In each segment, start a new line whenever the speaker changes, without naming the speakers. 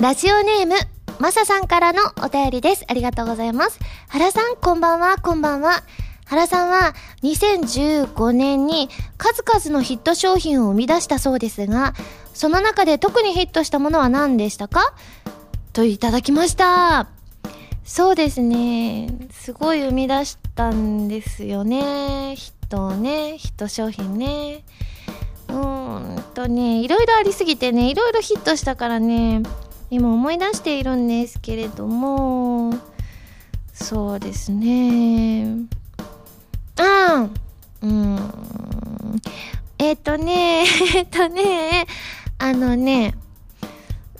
ラジオネーム、まささんからのお便りです。ありがとうございます。原さん、こんばんは、こんばんは。原さんは2015年に数々のヒット商品を生み出したそうですが、その中で特にヒットしたものは何でしたか？といただきました。そうですね。すごい生み出したんですよね。ヒットをね、ヒット商品ね。うーんとね、いろいろありすぎてね、いろいろヒットしたからね、今思い出しているんですけれども、そうですね。あーうん。えっ、とね、えっとね、あのね、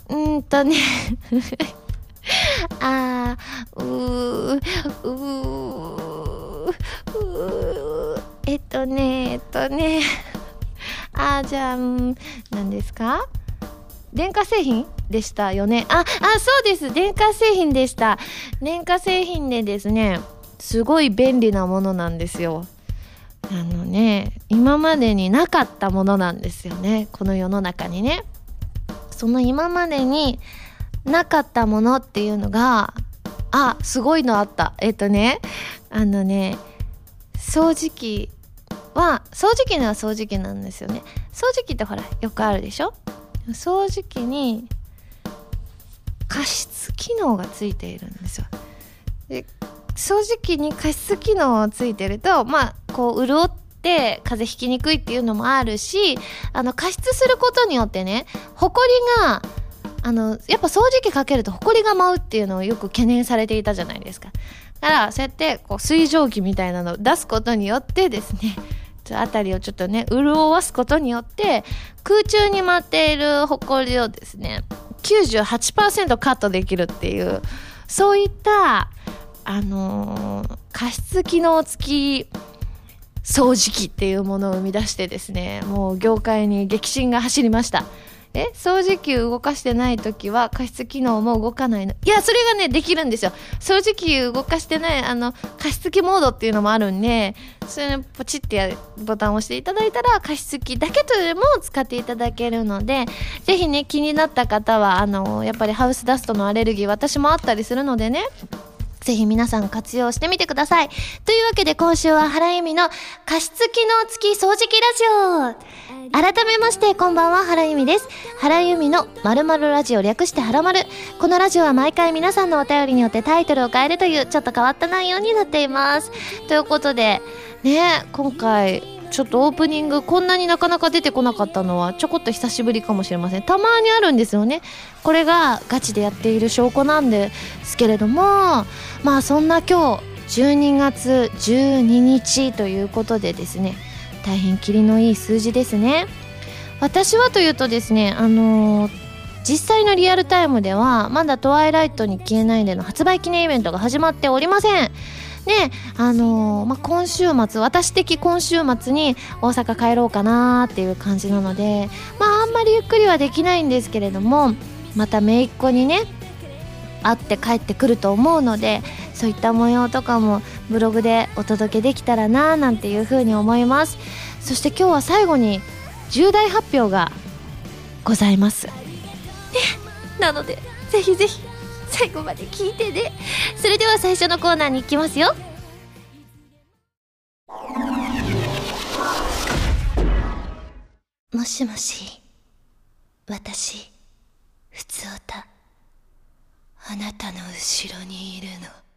うんとね、あー、うー、うー、うー、えっとね、えっとね、あ、じゃあ、うん何ですか？電化製品？でしたよね。あ、あ、そうです。電化製品でした。電化製品でですね、すごい便利なものなんですよ。あのね、今までになかったものなんですよね。この世の中にね。その今までになかったものっていうのが、あ、すごいのあった。えっとね、あのね、掃除機は、掃除機のは掃除機なんですよね。掃除機ってほら、よくあるでしょ？掃除機に加湿機能がついているんですよ。で掃除機に加湿機能ついてるとまあこう潤って風邪ひきにくいっていうのもあるしあの加湿することによってねほこりがあのやっぱ掃除機かけるとほこりが舞うっていうのをよく懸念されていたじゃないですか。だからそうやってこう水蒸気みたいなのを出すことによってですね あたりをちょっとね潤わすことによって空中に舞っているほこりをですね98%カットできるっていうそういったあのー加湿機能付き掃除機っていうものを生み出してですねもう業界に激震が走りました。え掃除機動かしてない時は加湿機能も動かないの？いやそれがねできるんですよ。掃除機動かしてないあの加湿器モードっていうのもあるんでそれポチってやボタンを押していただいたら加湿器だけとでも使っていただけるのでぜひね気になった方はあのやっぱりハウスダストのアレルギー私もあったりするのでね。ぜひ皆さん活用してみてください。というわけで今週は原由美の加湿機能付き掃除機ラジオ。改めましてこんばんは原由美です。原由美の〇〇ラジオ略して原丸。このラジオは毎回皆さんのお便りによってタイトルを変えるというちょっと変わった内容になっています。ということで、ね、今回ちょっとオープニングこんなになかなか出てこなかったのはちょこっと久しぶりかもしれません。たまにあるんですよね。これがガチでやっている証拠なんですけれどもまあそんな今日12月12日ということでですね大変霧のいい数字ですね。私はというとですねあのー実際のリアルタイムではまだ「トワイライトに消えないで」の発売記念イベントが始まっておりません。であのーまあ、今週末私的今週末に大阪帰ろうかなっていう感じなのでまああんまりゆっくりはできないんですけれどもまた姪っ子にね会って帰ってくると思うのでそういった模様とかもブログでお届けできたらななんていうふうに思います。そして今日は最後に重大発表がございます。ねなのでぜひぜひ最後まで聞いてね。それでは最初のコーナーに行きますよ。もしもし私ふつおた。あなたの後ろにいるの。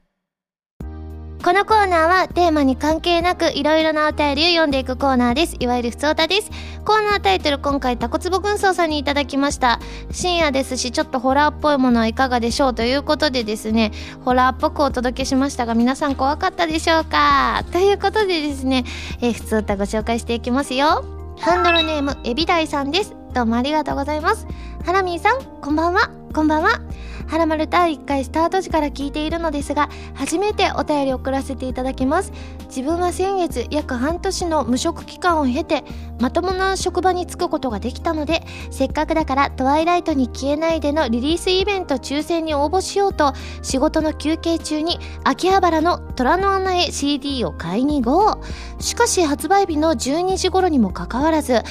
このコーナーはテーマに関係なくいろいろなお便りを読んでいくコーナーです。いわゆるふつおたです。コーナータイトル今回タコツボ軍曹さんにいただきました。深夜ですしちょっとホラーっぽいものはいかがでしょうということでですね、ホラーっぽくお届けしましたが皆さん怖かったでしょうか？ということでですね、えー、ふつおたご紹介していきますよ。ハンドルネームエビダイさんです。どうもありがとうございます。ハラミーさん、こんばんは。こんばんは。はらまる第1回スタート時から聞いているのですが、初めてお便りを送らせていただきます。自分は先月約半年の無職期間を経て、まともな職場に就くことができたので、せっかくだからトワイライトに消えないでのリリースイベント抽選に応募しようと、仕事の休憩中に秋葉原の虎の穴へ CD を買いに行こう。しかし発売日の12時頃にもかかわらず、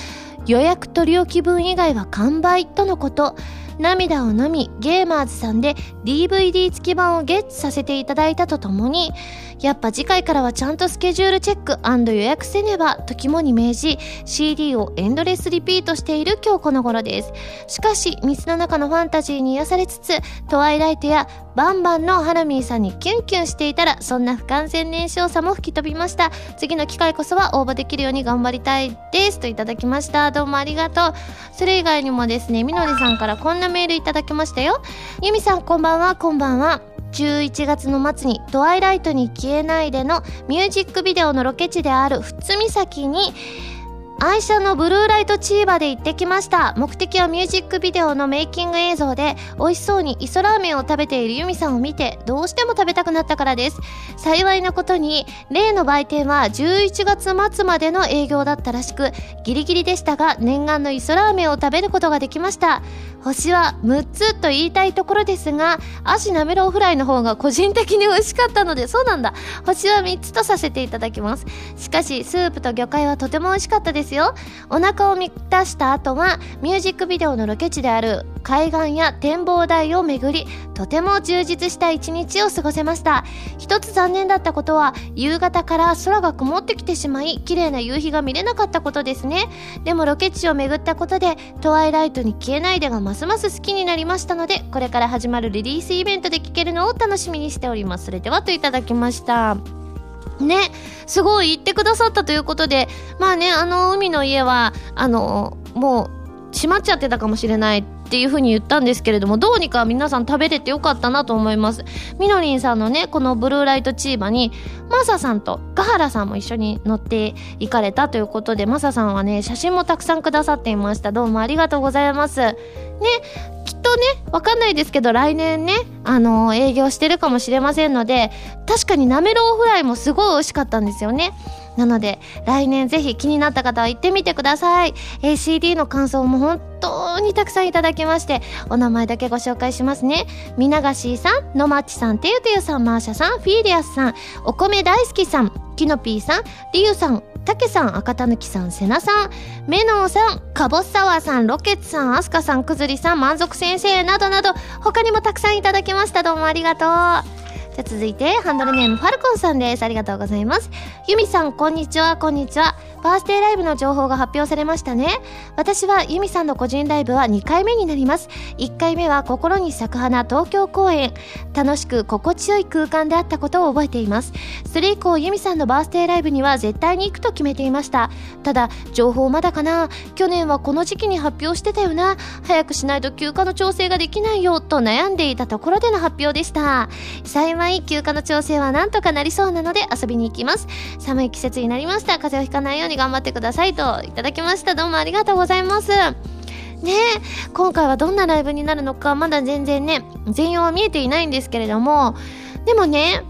予約取り置き分以外は完売とのこと。涙を飲みゲーマーズさんで DVD 付き版をゲットさせていただいたとともにやっぱ次回からはちゃんとスケジュールチェック予約せねばと肝に銘じ CD をエンドレスリピートしている今日この頃です。しかし水の中のファンタジーに癒されつつトワイライトやバンバンのハラミーさんにキュンキュンしていたらそんな不完全燃焼さも吹き飛びました。次の機会こそは応募できるように頑張りたいです。といただきました。どうもありがとう。それ以外にもですねみのりさんからこんなメールいただきましたよ。ゆみさんこんばんは。こんばんは。11月の末に「トワイライトに消えないで」のミュージックビデオのロケ地である富津岬に愛車のブルーライトチーバで行ってきました。目的はミュージックビデオのメイキング映像で美味しそうに磯ラーメンを食べているユミさんを見てどうしても食べたくなったからです。幸いなことに例の売店は11月末までの営業だったらしくギリギリでしたが念願の磯ラーメンを食べることができました。星は6つと言いたいところですが足なめろうフライの方が個人的に美味しかったのでそうなんだ。星は3つとさせていただきます。しかしスープと魚介はとても美味しかったですよ。お腹を満たした後はミュージックビデオのロケ地である海岸や展望台を巡りとても充実した一日を過ごせました。一つ残念だったことは夕方から空が曇ってきてしまい綺麗な夕日が見れなかったことですね。でもロケ地を巡ったことでトワイライトに消えないでがますます好きになりましたのでこれから始まるリリースイベントで聴けるのを楽しみにしております。それではといただきました。ね、すごい言ってくださったということで、まあね、あの海の家は、あの、もう閉まっちゃってたかもしれないっていう風に言ったんですけれども、どうにか皆さん食べれてよかったなと思います。みのりんさんのね、このブルーライトチーバに、マサさんとガハラさんも一緒に乗って行かれたということで、マサさんはね、写真もたくさんくださっていました。どうもありがとうございます。ね、きっとね、わかんないですけど、来年ね、あのー、営業してるかもしれませんので、確かになめろうフライもすごい美味しかったんですよね。なので、来年ぜひ気になった方は行ってみてください。えー、CD の感想も本当にたくさんいただきまして、お名前だけご紹介しますね。みながしーさん、のまちさん、てゆてゆさん、マーシャさん、フィーリアスさん、お米大好きさん、キノピーさん、りゆさん、たけさん、赤たぬきさん、せなさん、めのうさん、かぼっサワーさん、ロケッツさん、あすかさん、くずりさん、満足先生などなど、他にもたくさんいただきました。どうもありがとう。じゃ続いて、ハンドルネームファルコンさんです。ありがとうございます。ユミさん、こんにちは、こんにちは。バースデーライブの情報が発表されましたね。私はユミさんの個人ライブは2回目になります。1回目は心に咲く花東京公演。楽しく心地よい空間であったことを覚えています。それ以降、ユミさんのバースデーライブには絶対に行くと決めていました。ただ、情報まだかな去年はこの時期に発表してたよな。早くしないと休暇の調整ができないよ、と悩んでいたところでの発表でした。幸い、休暇の調整はなんとかなりそうなので遊びに行きます。寒い季節になりました。風邪をひかないように頑張ってくださいといただきました。どうもありがとうございます。ね今回はどんなライブになるのか、まだ全然ね、全容は見えていないんですけれども、でもね、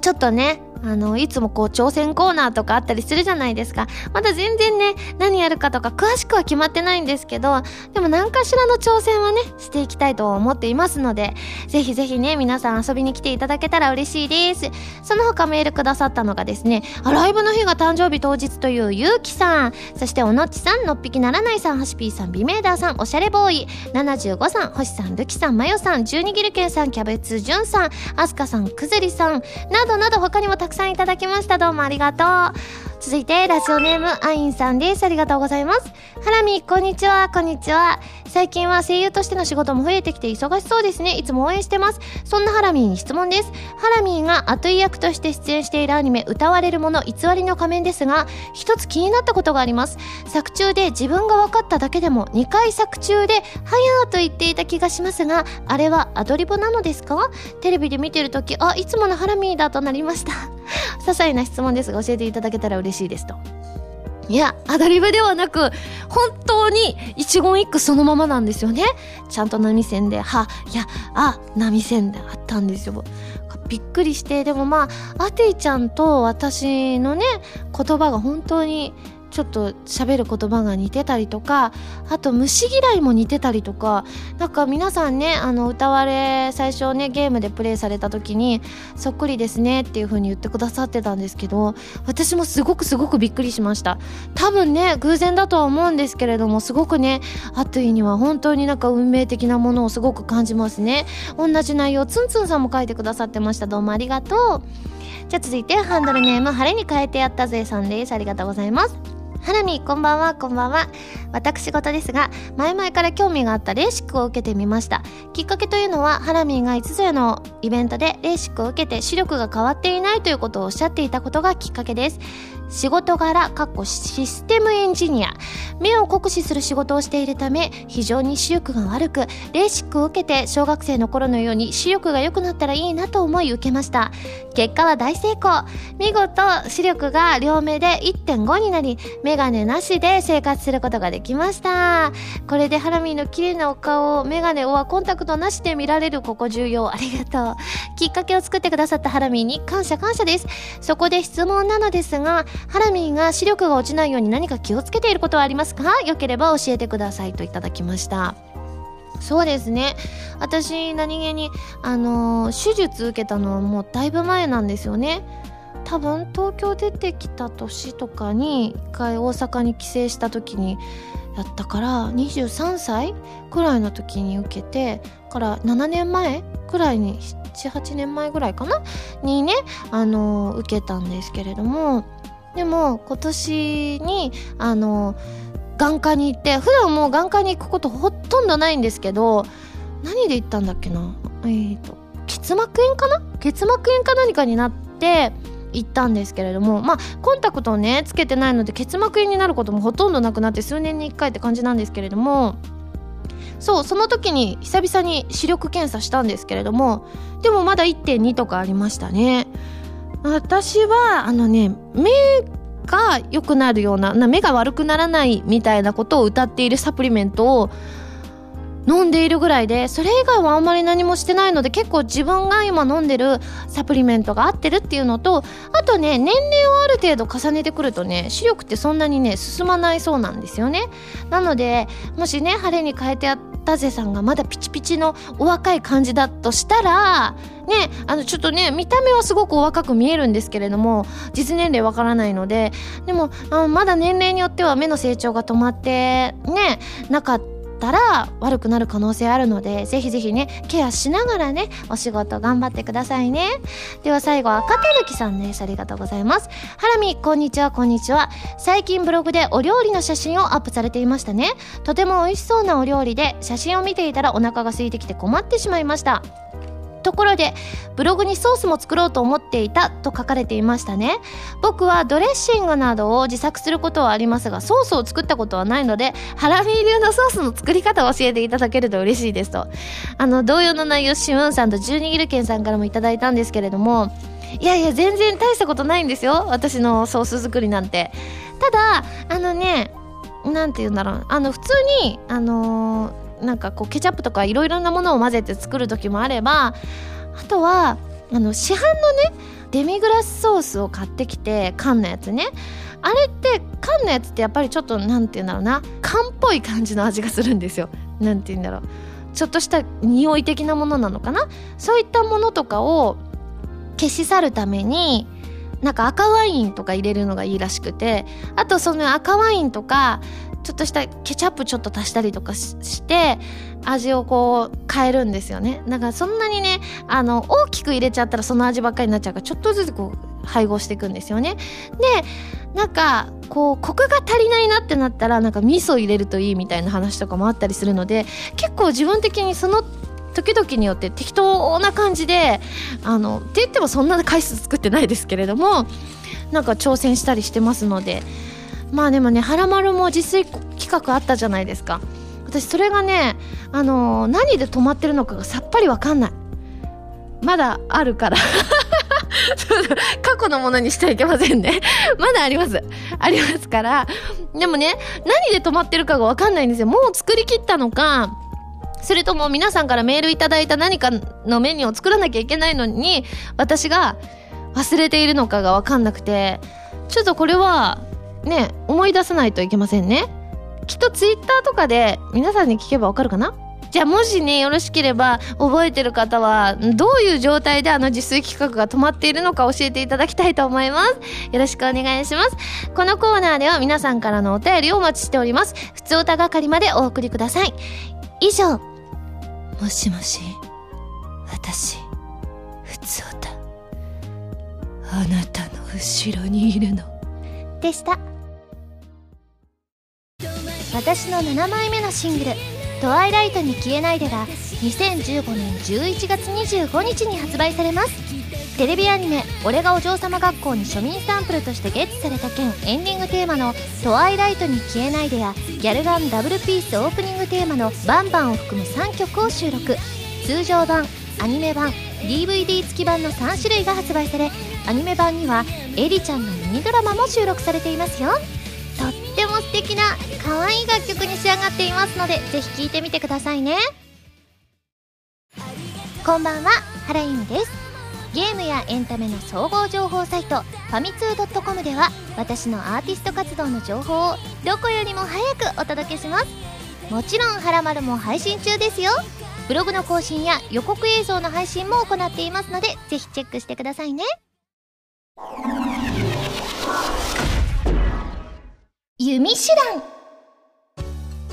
ちょっとね、あの、いつもこう挑戦コーナーとかあったりするじゃないですか。まだ全然ね、何やるかとか詳しくは決まってないんですけど、でも何かしらの挑戦はね、していきたいと思っていますので、ぜひぜひね、皆さん遊びに来ていただけたら嬉しいです。その他メールくださったのがですね、アライブの日が誕生日当日というゆうきさん、そしておのっちさん、のっぴきならないさん、はしぴーさん、ビメーダーさん、おしゃれボーイ、75さん、星さん、るきさん、まよさん、十二ギルケンさん、キャベツじゅんさん、あすかさん、くずりさん、などなど他にもたくさんいただきました。どうもありがとう。続いて、ラジオネーム、アインさんです。ありがとうございます。ハラミ、こんにちは、こんにちは。最近は声優としての仕事も増えてきて忙しそうですね。いつも応援してます。そんなハラミーに質問です。ハラミーがアトイ役として出演しているアニメ、歌われるもの、偽りの仮面ですが、一つ気になったことがあります。作中で自分が分かっただけでも、2回作中で、はやーと言っていた気がしますが、あれはアドリブなのですか？テレビで見てるとき、あ、いつものハラミーだとなりました。些細な質問ですが教えていただけたら嬉しいですと。いや、アドリブではなく、本当に一言一句そのままなんですよね。ちゃんと波線で、は、いや、あ、波線であったんですよ。びっくりして、でもまあ、アティちゃんと私のね、言葉が本当にちょっと喋る言葉が似てたりとかあと虫嫌いも似てたりとかなんか皆さんねあの歌われ最初ねゲームでプレイされた時にそっくりですねっていう風に言ってくださってたんですけど私もすごくすごくびっくりしました。多分ね偶然だとは思うんですけれどもすごくねアトゥイには本当になんか運命的なものをすごく感じますね。同じ内容ツンツンさんも書いてくださってました。どうもありがとう。じゃあ続いてハンドルネーム晴れに変えてやったぜさんです。ありがとうございます。ハラミこんばんはこんばんは私事ですが前々から興味があったレーシックを受けてみましたきっかけというのはハラミーがいつぞやのイベントでレーシックを受けて視力が変わっていないということをおっしゃっていたことがきっかけです仕事柄、かっこシステムエンジニア。目を酷使する仕事をしているため、非常に視力が悪く、レーシックを受けて小学生の頃のように視力が良くなったらいいなと思い受けました。結果は大成功。見事、視力が両目で1.5になり目、メガネなしで生活することができました。これでハラミーの綺麗なお顔をメガネはコンタクトなしで見られるここ重要。ありがとう。きっかけを作ってくださったハラミーに感謝感謝です。そこで質問なのですが、ハラミーが視力が落ちないように何か気をつけていることはありますか？よければ教えてくださいといただきましたそうですね私何気にあのー、手術受けたのはもうだいぶ前なんですよね多分東京出てきた年とかに一回大阪に帰省した時にやったから23歳くらいの時に受けてから7年前くらいに78年前ぐらいかな？にねあの、受けたんですけれどもでも今年にあの眼科に行って普段もう眼科に行くことほとんどないんですけど何で行ったんだっけな？えっ、ー、と結膜炎かな？結膜炎か何かになって行ったんですけれどもまあコンタクトをねつけてないので結膜炎になることもほとんどなくなって数年に1回って感じなんですけれどもそうその時に久々に視力検査したんですけれどもでもまだ1.2とかありましたね。私はあのね目が良くなるような目が悪くならないみたいなことを歌っているサプリメントを飲んでいるぐらいでそれ以外はあんまり何もしてないので結構自分が今飲んでるサプリメントが合ってるっていうのとあとね年齢をある程度重ねてくるとね視力ってそんなにね進まないそうなんですよね。なのでもしね晴れに変えてやったぜさんがまだピチピチのお若い感じだとしたらねあのちょっとね見た目はすごくお若く見えるんですけれども実年齢わからないのででもあまだ年齢によっては目の成長が止まってねなかったったら悪くなる可能性あるのでぜひぜひねケアしながらねお仕事頑張ってくださいね。では最後赤手抜きさんです。ありがとうございます。ハラミこんにちはこんにちは。最近ブログでお料理の写真をアップされていましたね。とても美味しそうなお料理で写真を見ていたらお腹が空いてきて困ってしまいました。ところでブログにソースも作ろうと思っていたと書かれていましたね。僕はドレッシングなどを自作することはありますがソースを作ったことはないのでハラミー流のソースの作り方を教えていただけると嬉しいですと。あの同様の内容シムーンさんと十二ギルケンさんからもいただいたんですけれどもいやいや全然大したことないんですよ私のソース作りなんて。ただあのねなんて言うんだろうあの普通にあのなんかこうケチャップとかいろいろなものを混ぜて作る時もあればあとはあの市販のねデミグラスソースを買ってきて缶のやつね。あれって缶のやつってやっぱりちょっと何て言うんだろうな。缶っぽい感じの味がするんですよ。何て言うんだろう。ちょっとした匂い的なものなのかな。そういったものとかを消し去るためになんか赤ワインとか入れるのがいいらしくて。あとその赤ワインとかちょっとしたケチャップちょっと足したりとかして味をこう変えるんですよね。だからそんなにねあの大きく入れちゃったらその味ばっかりになっちゃうからちょっとずつこう配合していくんですよね。でなんかこうコクが足りないなってなったらなんか味噌入れるといいみたいな話とかもあったりするので結構自分的にその時々によって適当な感じであのって言ってもそんな回数作ってないですけれどもなんか挑戦したりしてますのでまあでもね「はらまる」も自炊企画あったじゃないですか。私それがねあのー、何で止まってるのかがさっぱりわかんない。まだあるから。過去のものにしてはいけませんね。まだあります。ありますから。でもね何で止まってるかがわかんないんですよ。もう作りきったのかそれとも皆さんからメールいただいた何かのメニューを作らなきゃいけないのに私が忘れているのかがわかんなくて。ちょっとこれはね思い出さないといけませんねきっとツイッターとかで皆さんに聞けばわかるかな？じゃあもしね、よろしければ覚えてる方は、どういう状態であの自炊企画が止まっているのか教えていただきたいと思います。よろしくお願いします。このコーナーでは皆さんからのお便りをお待ちしております。普通歌係までお送りください。以上、もしもし、私、普通歌、あなたの後ろにいるの。でした。私の7枚目のシングル「トワイライトに消えないで」が2015年11月25日に発売されます。テレビアニメ「俺がお嬢様学校」に庶民サンプルとしてゲットされた件エンディングテーマの「トワイライトに消えないで」やギャルガンダブルピースオープニングテーマの「バンバン」を含む3曲を収録。通常版アニメ版 DVD 付き版の3種類が発売されアニメ版にはエリちゃんのミニドラマも収録されていますよ。っても素敵な可愛い楽曲に仕上がっていますのでぜひ聴いてみてくださいね。こんばんは原由美です。ゲームやエンタメの総合情報サイトファミツー .com では私のアーティスト活動の情報をどこよりも早くお届けします。もちろん「はらまる」も配信中ですよ。ブログの更新や予告映像の配信も行っていますのでぜひチェックしてくださいね。弓手段。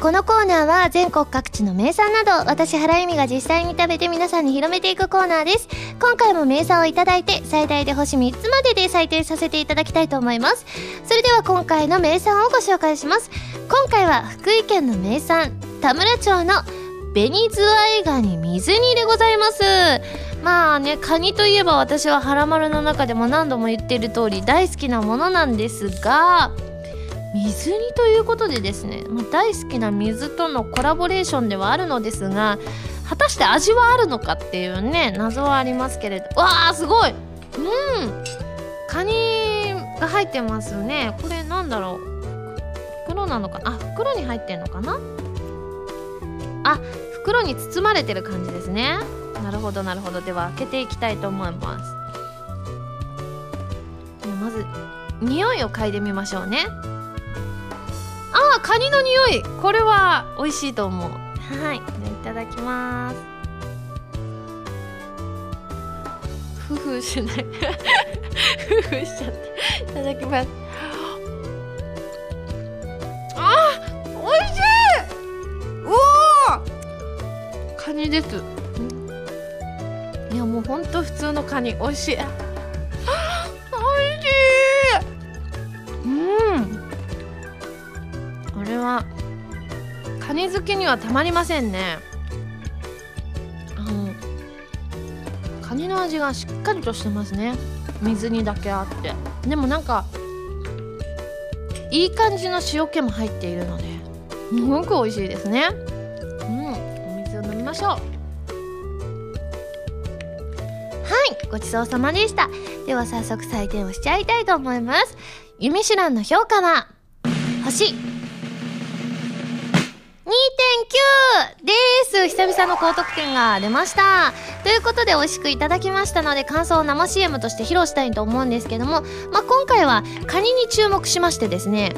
このコーナーは全国各地の名産など私原由美が実際に食べて皆さんに広めていくコーナーです。今回も名産をいただいて最大で星3つまでで採点させていただきたいと思います。それでは今回の名産をご紹介します。今回は福井県の名産田村町の紅ズワイガニ水煮でございます。まあねカニといえば私はハラマルの中でも何度も言っている通り大好きなものなんですが水煮ということでですね、まあ、大好きな水とのコラボレーションではあるのですが果たして味はあるのかっていうね謎はありますけれどわあすごい！うん！カニが入ってますね。これなんだろう？袋なのか？あ袋に入ってんのかな？あ袋に包まれてる感じですね。なるほどなるほど。では開けていきたいと思います。まず匂いを嗅いでみましょうね。あカニの匂いこれは美味しいと思う。はい。いただきます。ふふしない。ふふしちゃって。いただきます。あ美味しい！うおカニです。いやもうほんと普通のカニ。美味しいカニ好きにはたまりませんね。あのカニの味がしっかりとしてますね。水にだけあって。でもなんかいい感じの塩気も入っているのですごく美味しいですね。うんお水を飲みましょう。はいごちそうさまでした。では早速採点をしちゃいたいと思います。ユミシュランの評価は星。2.9です。久々の高得点が出ました。ということで美味しくいただきましたので感想を生 CM として披露したいと思うんですけども、まあ、今回はカニに注目しましてですね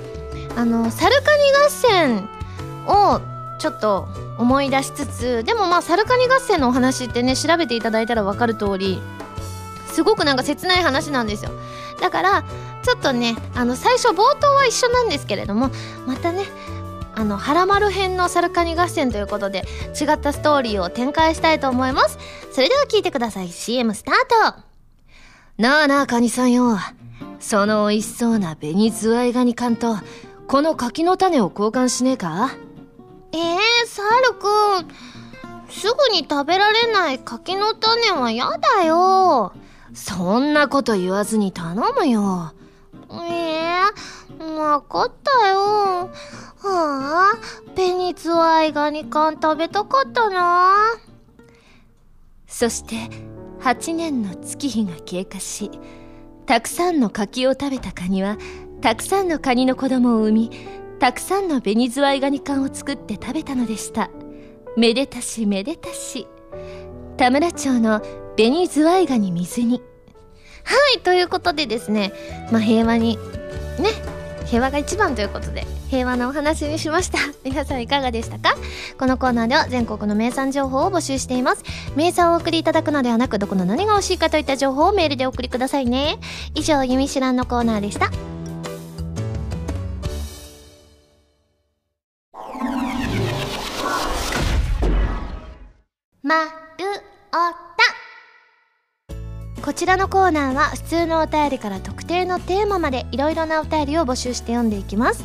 あのサルカニ合戦をちょっと思い出しつつでもまあサルカニ合戦のお話ってね調べていただいたら分かる通りすごくなんか切ない話なんですよ。だからちょっとねあの最初冒頭は一緒なんですけれどもまたねあの、はらまる編のサルカニ合戦ということで、違ったストーリーを展開したいと思います。それでは聞いてください。CM スタートなあなあ、カニさんよ。その美味しそうな紅ズワイガニ缶と、この柿の種を交換しねえか？
えー、サルくん。すぐに食べられない柿の種は嫌だよ。
そんなこと言わずに頼むよ。
ええー、わかったよ。はあ、ペニツワイガニ缶食べたかったな。
そして、8年の月日が経過し、たくさんの柿を食べたカニは、たくさんのカニの子供を産み、たくさんのベニズワイガニ缶を作って食べたのでした。めでたしめでたし。田村町のベズワイガニ水煮。
はい、ということでですね、まあ、平和に、ね、
平和が一番ということで平和なお話にしました。皆さんいかがでしたか？このコーナーでは全国の名産情報を募集しています。名産をお送りいただくのではなくどこの何が欲しいかといった情報をメールでお送りくださいね。以上「ゆみしらん」のコーナーでした。まるおたこちらのコーナーは普通のお便りから特定のテーマまでいろいろなお便りを募集して読んでいきます。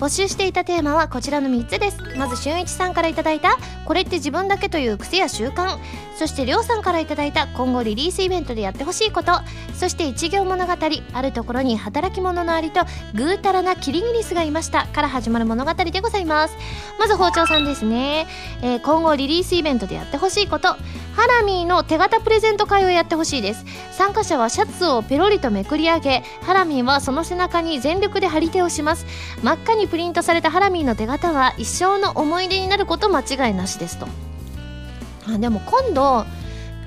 募集していたテーマはこちらの3つです。まず俊一さんからいただいたこれって自分だけという癖や習慣。そしてりょうさんからいただいた今後リリースイベントでやってほしいこと。そして一行物語あるところに働き者のアリとぐうたらなキリギリスがいました。から始まる物語でございます。まず包丁さんですね、えー今後リリースイベントでやってほしいこと。ハラミーの手形プレゼント会をやってほしいです。参加者はシャツをペロリとめくり上げハラミーはその背中に全力で張り手をします。真っ赤にプリントされたハラミーの手形は一生の思い出になること間違いなしですと。あでも今度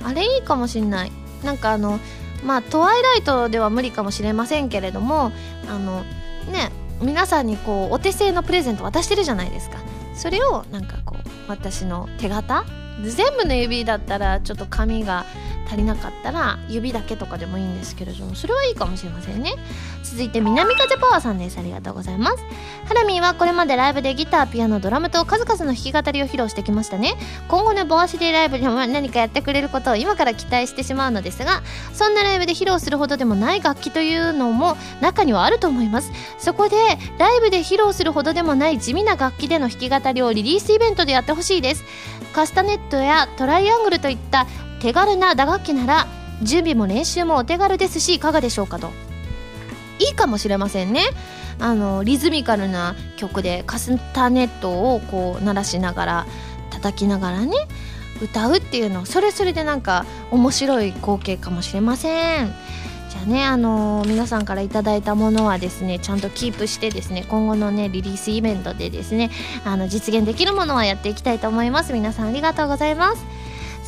あれいいかもしんない。なんかあのまあトワイライトでは無理かもしれませんけれどもあのね皆さんにこうお手製のプレゼント渡してるじゃないですか。それをなんかこう私の手形？全部の指だったらちょっと紙が足りなかったら指だけとかでもいいんですけれどもそれはいいかもしれませんね。続いて南風パワーさんです。ありがとうございます。ハラミーはこれまでライブでギターピアノドラムと数々の弾き語りを披露してきましたね。今後のボアシティライブでも何かやってくれることを今から期待してしまうのですがそんなライブで披露するほどでもない楽器というのも中にはあると思います。そこでライブで披露するほどでもない地味な楽器での弾き語りをリリースイベントでやってほしいです。カスタネットやトライアングルといった手軽な打楽器なら準備も練習もお手軽ですしいかがでしょうかと。いいかもしれませんね。あのリズミカルな曲でカスタネットをこう鳴らしながら叩きながらね歌うっていうのそれそれでなんか面白い光景かもしれません。じゃあねあの皆さんからいただいたものはですねちゃんとキープしてですね今後のねリリースイベントでですねあの実現できるものはやっていきたいと思います。皆さんありがとうございます。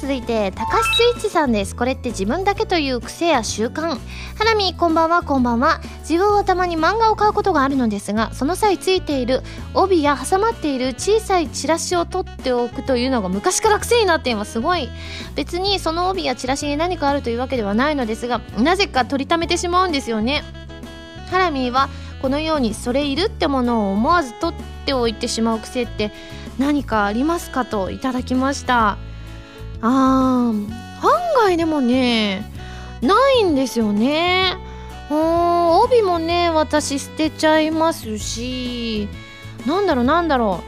続いて高橋スイッチさんです。これって自分だけという癖や習慣。ハラミこんばんはこんばんは。自分はたまに漫画を買うことがあるのですがその際ついている帯や挟まっている小さいチラシを取っておくというのが昔から癖になっています。すごい。別にその帯やチラシに何かあるというわけではないのですがなぜか取りためてしまうんですよね。ハラミはこのようにそれいるってものを思わず取っておいてしまう癖って何かありますかといただきました。あー案外でもねないんですよね。うん帯もね私捨てちゃいますしなんだろうなんだろ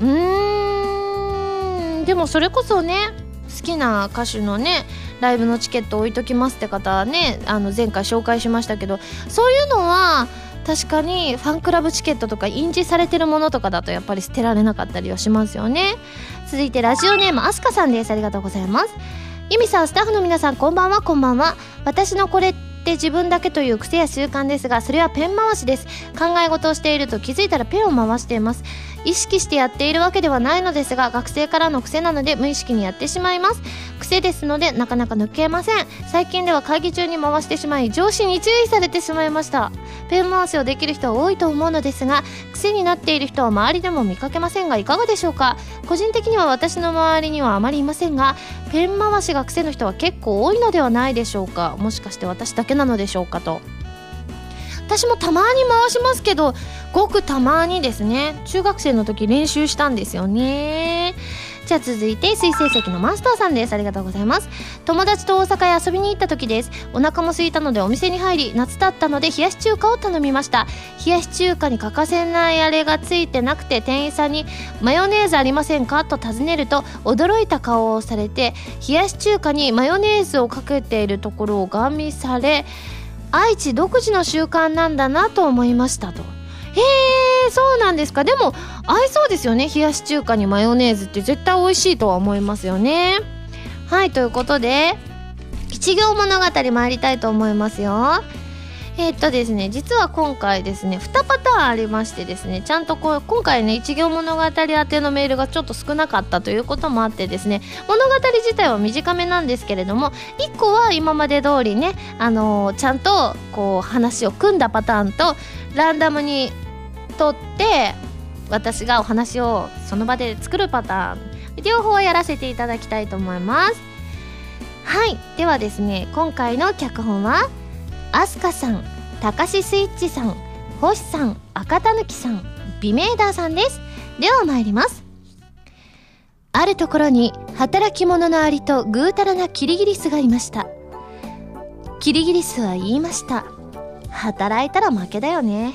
う。うーんでもそれこそね好きな歌手のねライブのチケット置いときますって方はねあの前回紹介しましたけどそういうのは確かにファンクラブチケットとか印字されてるものとかだとやっぱり捨てられなかったりはしますよね。続いてラジオネームあすかさんです。ありがとうございます。ゆみさんスタッフの皆さんこんばんは。こんばんは。私のこれって自分だけという癖や習慣ですがそれはペン回しです。考え事をしていると気づいたらペンを回しています。意識してやっているわけではないのですが学生からの癖なので無意識にやってしまいます。癖ですのでなかなか抜けません。最近では会議中に回してしまい上司に注意されてしまいました。ペン回しをできる人は多いと思うのですが癖になっている人は周りでも見かけませんがいかがでしょうか？個人的には私の周りにはあまりいませんがペン回しが癖の人は結構多いのではないでしょうか？もしかして私だけなのでしょうかと。私もたまに回しますけどごくたまにですね。中学生の時練習したんですよね。じゃあ続いて水星石のマスターさんです。ありがとうございます。友達と大阪へ遊びに行った時です。お腹も空いたのでお店に入り夏だったので冷やし中華を頼みました。冷やし中華に欠かせないあれがついてなくて店員さんにマヨネーズありませんか？と尋ねると驚いた顔をされて冷やし中華にマヨネーズをかけているところをガン見され愛知独自の習慣なんだなと思いましたと。へえそうなんですか。でも合いそうですよね。冷やし中華にマヨネーズって絶対美味しいとは思いますよね。はいということで一行物語参りたいと思いますよ。えー、っとですね実は今回ですね2パターンありましてですねちゃんとこう今回ね一行物語宛てのメールがちょっと少なかったということもあってですね物語自体は短めなんですけれども1個は今まで通りね、あのー、ちゃんとこう話を組んだパターンとランダムにとって私がお話をその場で作るパターン両方やらせていただきたいと思います。はい。ではですね今回の脚本はアスカさんたかしスイッチさん星さん赤たぬきさん美メーダーさんです。では参ります。あるところに働き者のアリとぐうたらなキリギリスがいました。キリギリスは言いました。働いたら負けだよね。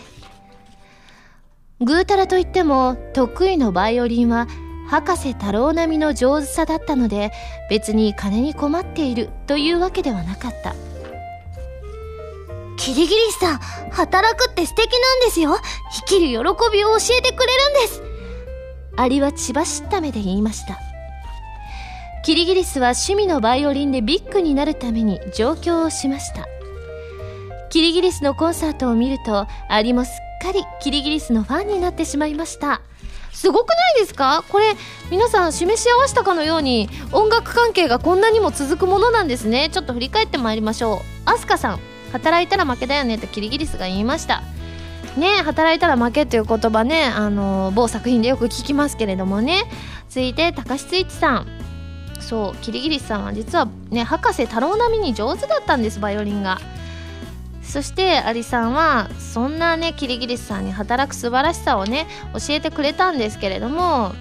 ぐうたらといっても得意のバイオリンは博士太郎並みの上手さだったので別に金に困っているというわけではなかった。
キリギリスさん、働くって素敵なんですよ。生きる喜びを教えてくれるんです。
アリは血走った目で言いました。キリギリスは趣味のバイオリンでビッグになるために上京をしました。キリギリスのコンサートを見ると、アリもすっかりキリギリスのファンになってしまいました。すごくないですか？これ皆さん示し合わせたかのように音楽関係がこんなにも続くものなんですねちょっと振り返ってまいりましょうアスカさん働いたら負けだよねとキリギリスが言いました。ね働いたら負けっていう言葉ねあの某作品でよく聞きますけれどもね。続いて高須一さん。そうキリギリスさんは実はね博士太郎並みに上手だったんですバイオリンが。そしてアリさんはそんなねキリギリスさんに働く素晴らしさをね教えてくれたんですけれども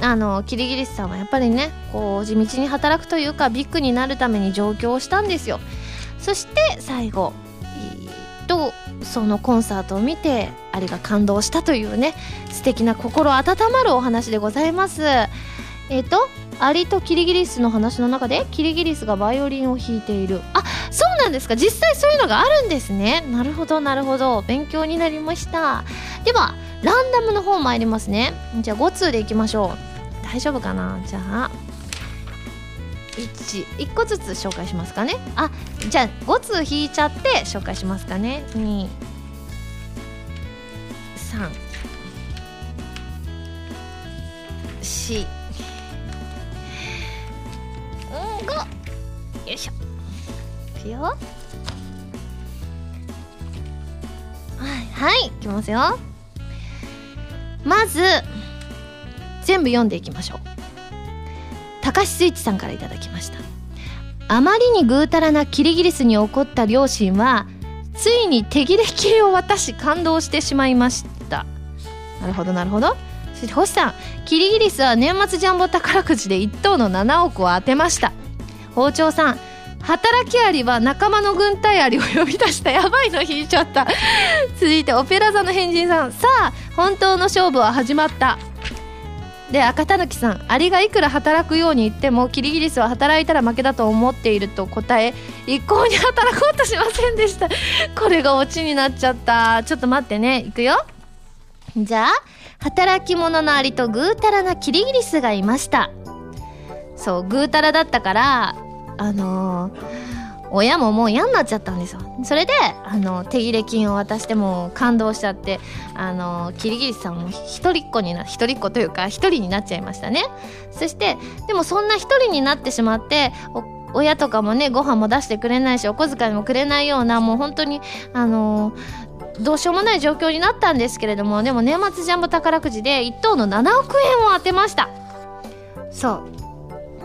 あのキリギリスさんはやっぱりねこう地道に働くというかビッグになるために上京をしたんですよ。そして最後えーとそのコンサートを見てアリが感動したというね素敵な心温まるお話でございます。えっ、ー、とアリとキリギリスの話の中でキリギリスがバイオリンを弾いている。あそうなんですか。実際そういうのがあるんですね。なるほどなるほど。勉強になりました。ではランダムの方参りますね。じゃあ5通でいきましょう。大丈夫かな？じゃあ。1, 1個ずつ紹介しますかね。あじゃあ5通引いちゃって紹介しますかね。2 3 4 5よいしょ。いくよ。はいはいいきますよ。まず全部読んでいきましょう。高橋スイッチさんから頂きました。あまりにぐうたらなキリギリスに怒った両親はついに手切れ金を渡し感動してしまいました。なるほどなるほど。そして星さんキリギリスは年末ジャンボ宝くじで1等の7億を当てました。包丁さん働きアリは仲間の軍隊アリを呼び出した。やばいの引いちゃった。続いてオペラ座の変人さん。さあ本当の勝負は始まった。で赤たぬきさんアリがいくら働くように言ってもキリギリスは働いたら負けだと思っていると答え一向に働こうとしませんでした。これがオチになっちゃった。ちょっと待ってね。いくよ。じゃあ働き者のアリとぐうたらなキリギリスがいました。そうぐうたらだったからあのー親ももう嫌になっちゃったんですよ。それであの手切れ金を渡しても感動しちゃってあのキリギリスさんも一人っ子にな一人っ子というか一人になっちゃいましたね。そしてでもそんな一人になってしまって親とかもねご飯も出してくれないしお小遣いもくれないようなもう本当にあのどうしようもない状況になったんですけれどもでも年末ジャンボ宝くじで1等の7億円を当てました。そ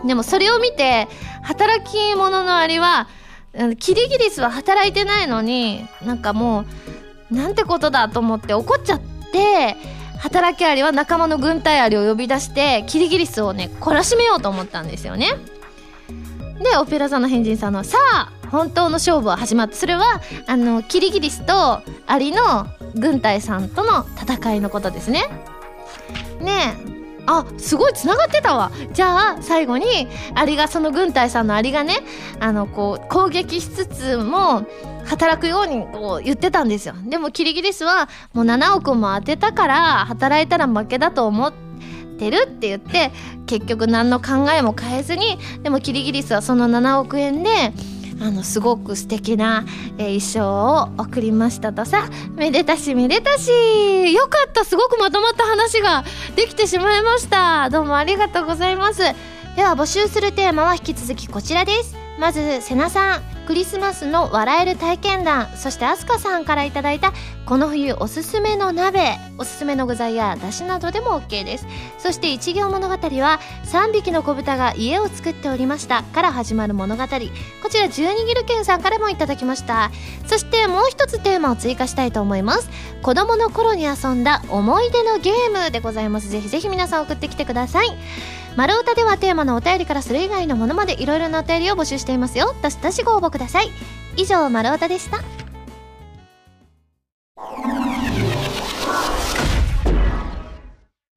う。でもそれを見て働き者のアリはキリギリスは働いてないのになんかもうなんてことだと思って怒っちゃって働きアリは仲間の軍隊アリを呼び出してキリギリスをね懲らしめようと思ったんですよね。でオペラ座の変人さんの「さあ本当の勝負は始まった」それはあのキリギリスとアリの軍隊さんとの戦いのことですね。ねえ。あすごいつながってたわ。じゃあ最後にアリがその軍隊さんのアリがねあのこう攻撃しつつも働くようにこう言ってたんですよ。でもキリギリスはもう7億も当てたから働いたら負けだと思ってるって言って結局何の考えも変えずにでもキリギリスはその7億円であのすごく素敵な、えー、一生を送りましたとさ。めでたしめでたし。よかった。すごくまとまった話ができてしまいました。どうもありがとうございます。では募集するテーマは引き続きこちらです。まず瀬名さん。クリスマスの笑える体験談そしてアスカさんからいただいたこの冬おすすめの鍋おすすめの具材やだしなどでも OK です。そして一行物語は3匹の子豚が家を作っておりましたから始まる物語。こちら十二ギルケンさんからもいただきました。そしてもう一つテーマを追加したいと思います。子供の頃に遊んだ思い出のゲームでございます。ぜひぜひ皆さん送ってきてください。丸太ではテーマのお便りからそれ以外のものまでいろいろなお便りを募集していますよ。どしどしご応募ください。以上丸太でした。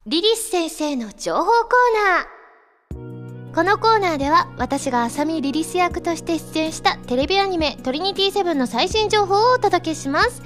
リリス先生の情報コーナー。このコーナーでは私が浅見リリス役として出演したテレビアニメトリニティセブンの最新情報をお届けします。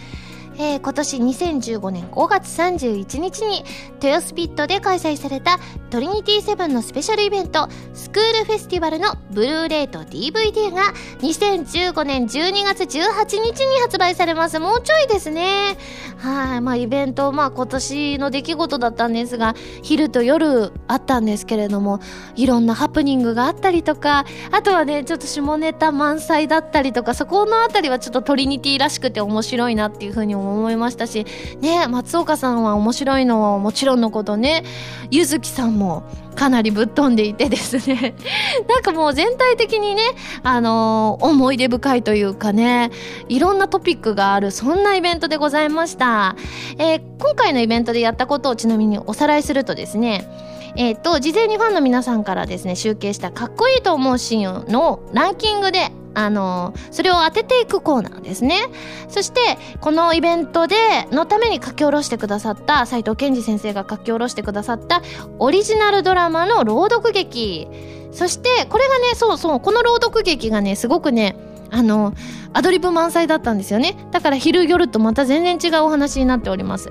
えー、今年2015年5月31日に豊洲ピットで開催されたトリニティセブンのスペシャルイベントスクールフェスティバルのブルーレイと DVD が2015年12月18日に発売されます。もうちょいですね。はい。まあイベント、まあ今年の出来事だったんですが、昼と夜あったんですけれども、いろんなハプニングがあったりとか、あとはね、ちょっと下ネタ満載だったりとか、そこのあたりはちょっとトリニティらしくて面白いなっていうふうに思思いましたし、ね、松岡さんは面白いのはもちろんのことね、ゆずきさんもかなりぶっ飛んでいてですね、なんかもう全体的にね、あのー、思い出深いというかね、いろんなトピックがある、そんなイベントでございました。えー、今回のイベントでやったことをちなみにおさらいするとですね、えっ、ー、と、事前にファンの皆さんからですね、集計したかっこいいと思うシーンのランキングであのそれを当てていくコーナーですね。そしてこのイベントでのために書き下ろしてくださった斉藤健二先生が書き下ろしてくださったオリジナルドラマの朗読劇。そしてこれがねそうそうこの朗読劇がねすごくねあのアドリブ満載だったんですよね。だから昼夜とまた全然違うお話になっております。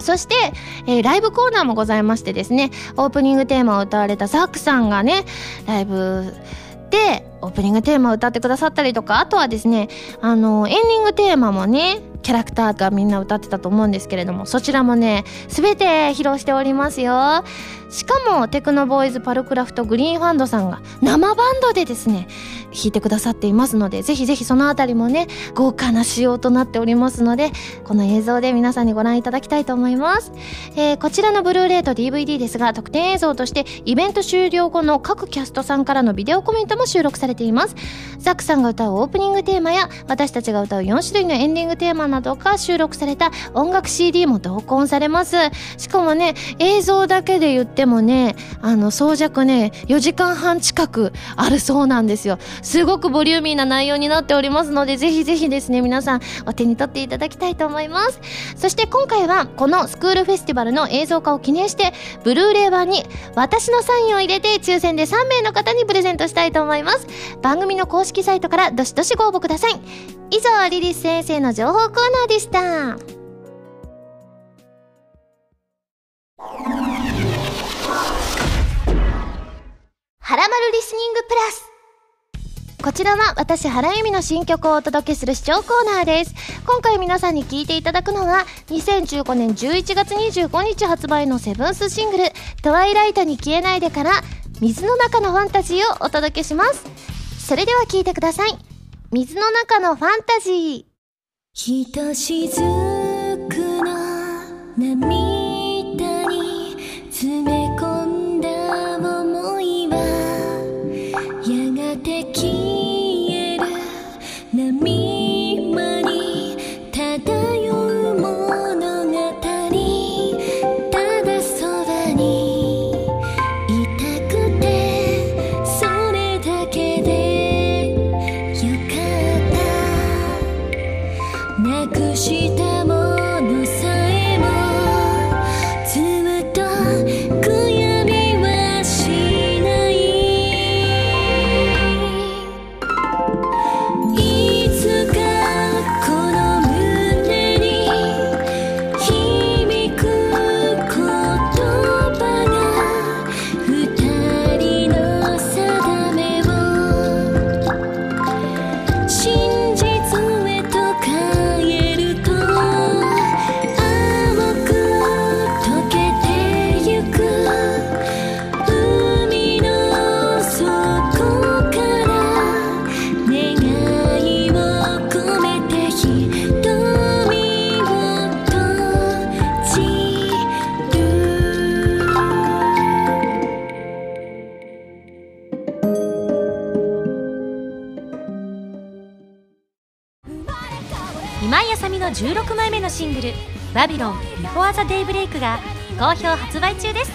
そして、えー、ライブコーナーもございましてですね、オープニングテーマを歌われたザックさんがね、ライブでオープニングテーマを歌ってくださったりとかあとはですねあのエンディングテーマもねキャラクターがみんな歌ってたと思うんですけれどもそちらもね全て披露しておりますよ。しかもテクノボーイズパルクラフトグリーンファンドさんが生バンドでですね弾いてくださっていますのでぜひぜひそのあたりもね豪華な仕様となっておりますのでこの映像で皆さんにご覧いただきたいと思います、えー、こちらのブルーレイと DVD ですが特典映像としてイベント終了後の各キャストさんからのビデオコメントも収録されています。ザックさんが歌うオープニングテーマや私たちが歌う4種類のエンディングテーマなどが収録された音楽 CD も同梱されます。しかもね映像だけで言ってもねあの装着ね4時間半近くあるそうなんですよ。すごくボリューミーな内容になっておりますのでぜひぜひですね皆さんお手に取っていただきたいと思います。そして今回はこのスクールフェスティバルの映像化を記念してブルーレイ版に私のサインを入れて抽選で3名の方にプレゼントしたいと思います。番組の公式サイトからどしどしご応募ください。以上リリス先生の情報コーナーでした。はらまるリスニングプラス。こちらは私原由美の新曲をお届けする視聴コーナーです。今回皆さんに聴いていただくのは2015年11月25日発売のセブンスシングル「トワイライトに消えないで」から水の中のファンタジーをお届けします。それでは聴いてください。水の中のファンタジー。ひとしずくの涙に詰め込んだ想いはやがて消える涙。の
16枚目のシングル「 Babylon before the daybreak が好評発売中です。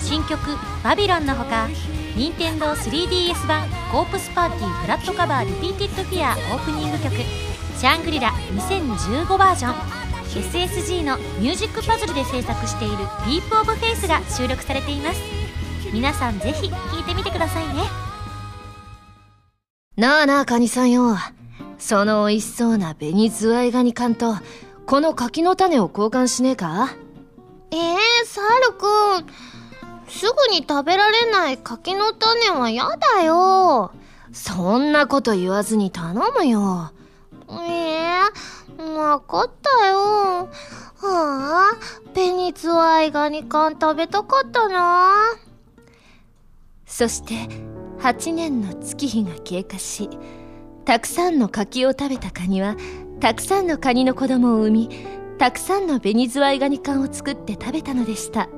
新曲「バビロンのほか任天堂 3DS 版「コープスパーティー Blood Covered Repeated Fear」オープニング曲「シャングリラ2015バージョン」SSG のミュージックパズルで制作している「ディープオブフェイスが収録されています。皆さんぜひ聴いてみてくださいね。
なあなあカニさんよ。その美味しそうな紅ズワイガニ缶とこの柿の種を交換しねえか？
えー、サルくん。すぐに食べられない柿の種は嫌だよ。
そんなこと言わずに頼むよ。
ええー、わかったよ。はあ、紅ズワイガニ缶食べたかったな。
そして、8年の月日が経過し、たくさんの柿を食べたカニは、たくさんのカニの子供を産み、たくさんの紅ズワイガニ缶を作って食べたのでした。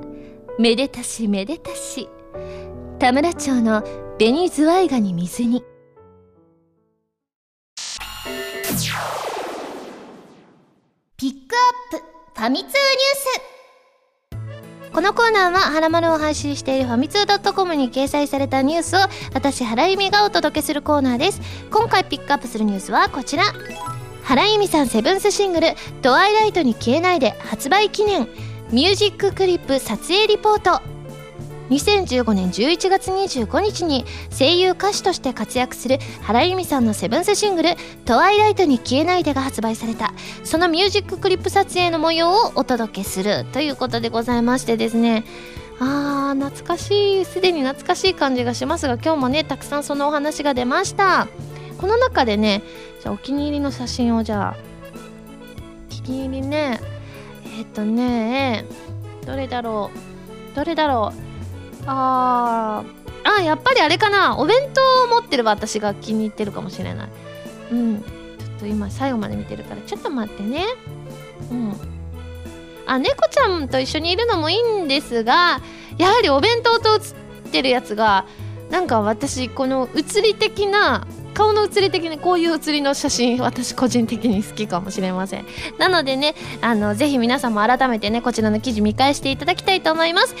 めでたしめでたし。田村町の紅ズワイガニ水煮
ピックアップファミ通ニュース。このコーナーは、はらまるを配信しているファミツー .com に掲載されたニュースを、私、原由美がお届けするコーナーです。今回ピックアップするニュースはこちら。原由美さんセブンスシングル「トワイライトに消えないで」発売記念ミュージッククリップ撮影リポート2015年11月25日に声優歌手として活躍する原由美さんのセブンスシングル「トワイライトに消えないで」が発売された。そのミュージッククリップ撮影の模様をお届けする。ということでございましてですね。あー懐かしい。すでに懐かしい感じがしますが今日もねたくさんそのお話が出ました。この中でねじゃお気に入りの写真をじゃあお気に入りね。えっ、とねどれだろう。どれだろう。あー。あやっぱりあれかな。お弁当を持ってる私が気に入ってるかもしれない。うん。ちょっと今最後まで見てるから。ちょっと待ってね。うん。あ猫ちゃんと一緒にいるのもいいんですがやはりお弁当と写ってるやつがなんか私この写り的な顔の写り的にこういう写りの写真私個人的に好きかもしれません。なのでねあのぜひ皆さんも改めてねこちらの記事見返していただきたいと思います。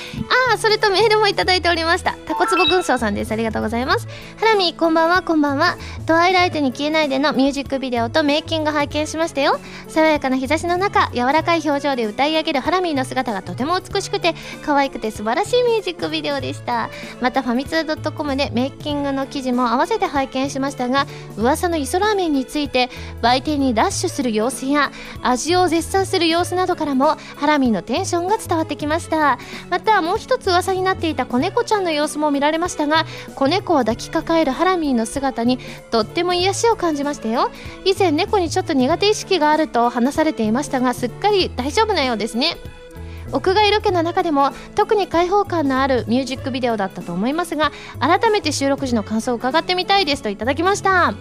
ああそれとメールもいただいておりました。タコツボ軍曹さんです。ありがとうございます。ハラミこんばんは。こんばんは。トワイライトに消えないでのミュージックビデオとメイキング拝見しましたよ。爽やかな日差しの中柔らかい表情で歌い上げるハラミーの姿がとても美しくて可愛くて素晴らしいミュージックビデオでした。またファミツー .com でメイキングの記事も合わせて拝見しました。したが噂の磯ラーメンについて売店にダッシュする様子や味を絶賛する様子などからもハラミーのテンションが伝わってきました。またもう一つ噂になっていた子猫ちゃんの様子も見られましたが子猫を抱きかかえるハラミーの姿にとっても癒しを感じましたよ。以前猫にちょっと苦手意識があると話されていましたがすっかり大丈夫なようですね。屋外ロケの中でも特に開放感のあるミュージックビデオだったと思いますが改めて収録時の感想を伺ってみたいですといただきました。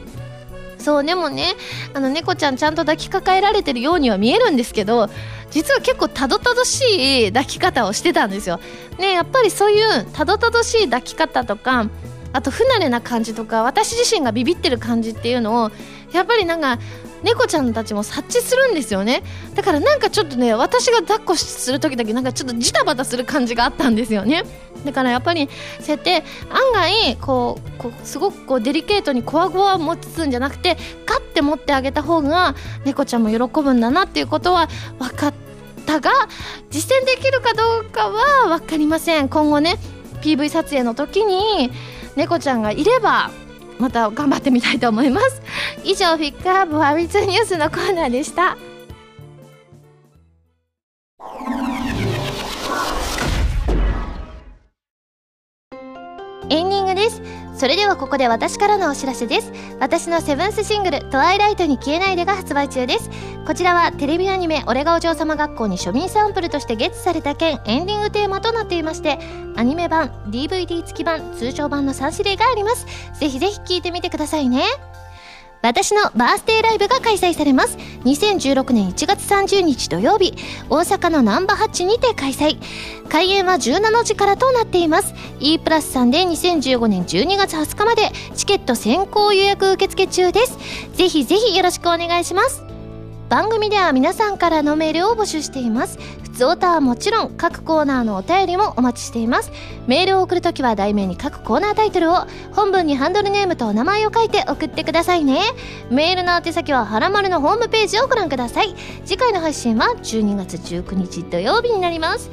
そうでもねあの猫ちゃんちゃんと抱きかかえられてるようには見えるんですけど実は結構たどたどしい抱き方をしてたんですよ。ねやっぱりそういうたどたどしい抱き方とかあと不慣れな感じとか私自身がビビってる感じっていうのをやっぱりなんか猫ちゃんたちも察知するんですよね。だからなんかちょっとね私が抱っこする時だけなんかちょっとジタバタする感じがあったんですよね。だからやっぱりそうやって案外こうこうすごくこうデリケートにこわごわ持つんじゃなくてガッて持ってあげた方が猫ちゃんも喜ぶんだなっていうことは分かったが実践できるかどうかは分かりません。今後ね PV 撮影の時に猫ちゃんがいればまた頑張ってみたいと思います。以上フィックアップファミツニュースのコーナーでした。エンディングです。それではここで私からのお知らせです。私のセブンスシングル「トワイライトに消えないで」が発売中です。こちらはテレビアニメ「俺がお嬢様学校」に庶民サンプルとしてゲッツされた件エンディングテーマとなっていましてアニメ版 DVD 付き版通常版の3種類があります。ぜひぜひ聴いてみてくださいね。私のバースデーライブが開催されます。2016年1月30日土曜日大阪のナンバーハッチにて開催。開演は17時からとなっています。E プラスさんで2015年12月20日までチケット先行予約受付中です。ぜひぜひよろしくお願いします。番組では皆さんからのメールを募集しています。普通歌はもちろん各コーナーのお便りもお待ちしています。メールを送るときは題名に各コーナータイトルを本文にハンドルネームとお名前を書いて送ってくださいね。メールの宛先ははらまるのホームページをご覧ください。次回の配信は12月19日土曜日になります。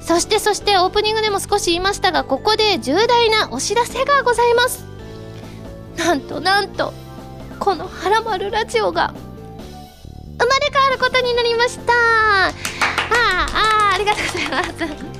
そしてそしてオープニングでも少し言いましたがここで重大なお知らせがございます。なんとなんとこの「はらまるラジオ」が生まれ変わることになりました。ああありがとうございます。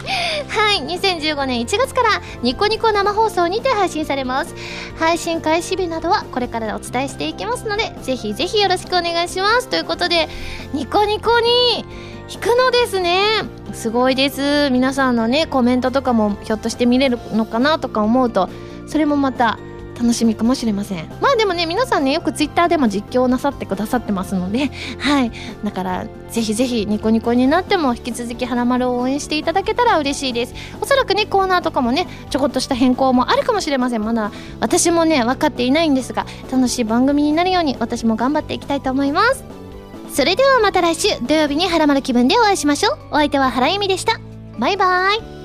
はい2015年1月からニコニコ生放送にて配信されます。配信開始日などはこれからお伝えしていきますのでぜひぜひよろしくお願いします。ということでニコニコに引くのですね。すごいです。皆さんのねコメントとかもひょっとして見れるのかなとか思うとそれもまた楽しみかもしれません。まあでもね皆さんねよくツイッターでも実況なさってくださってますので はい。だからぜひぜひニコニコになっても引き続き花丸を応援していただけたら嬉しいです。おそらくねコーナーとかもねちょこっとした変更もあるかもしれません。まだ私もね分かっていないんですが楽しい番組になるように私も頑張っていきたいと思います。それではまた来週土曜日にハラマル気分でお会いしましょう。お相手は原由美でした。バイバイ。